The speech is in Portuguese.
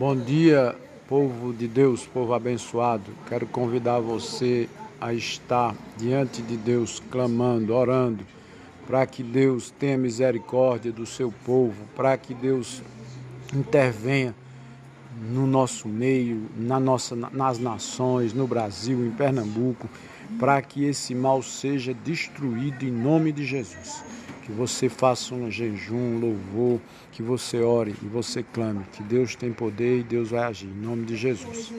Bom dia, povo de Deus, povo abençoado. Quero convidar você a estar diante de Deus, clamando, orando, para que Deus tenha misericórdia do seu povo, para que Deus intervenha no nosso meio, na nossa, nas nações, no Brasil, em Pernambuco, para que esse mal seja destruído em nome de Jesus que você faça um jejum, um louvor, que você ore e você clame, que Deus tem poder e Deus vai agir. Em nome de Jesus.